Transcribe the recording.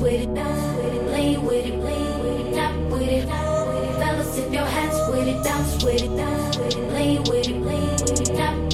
with it, dance with it, lean with it, lean with it, tap with it, fellas, tip your hats with it, dance with it, dance with it, lean with it, tap.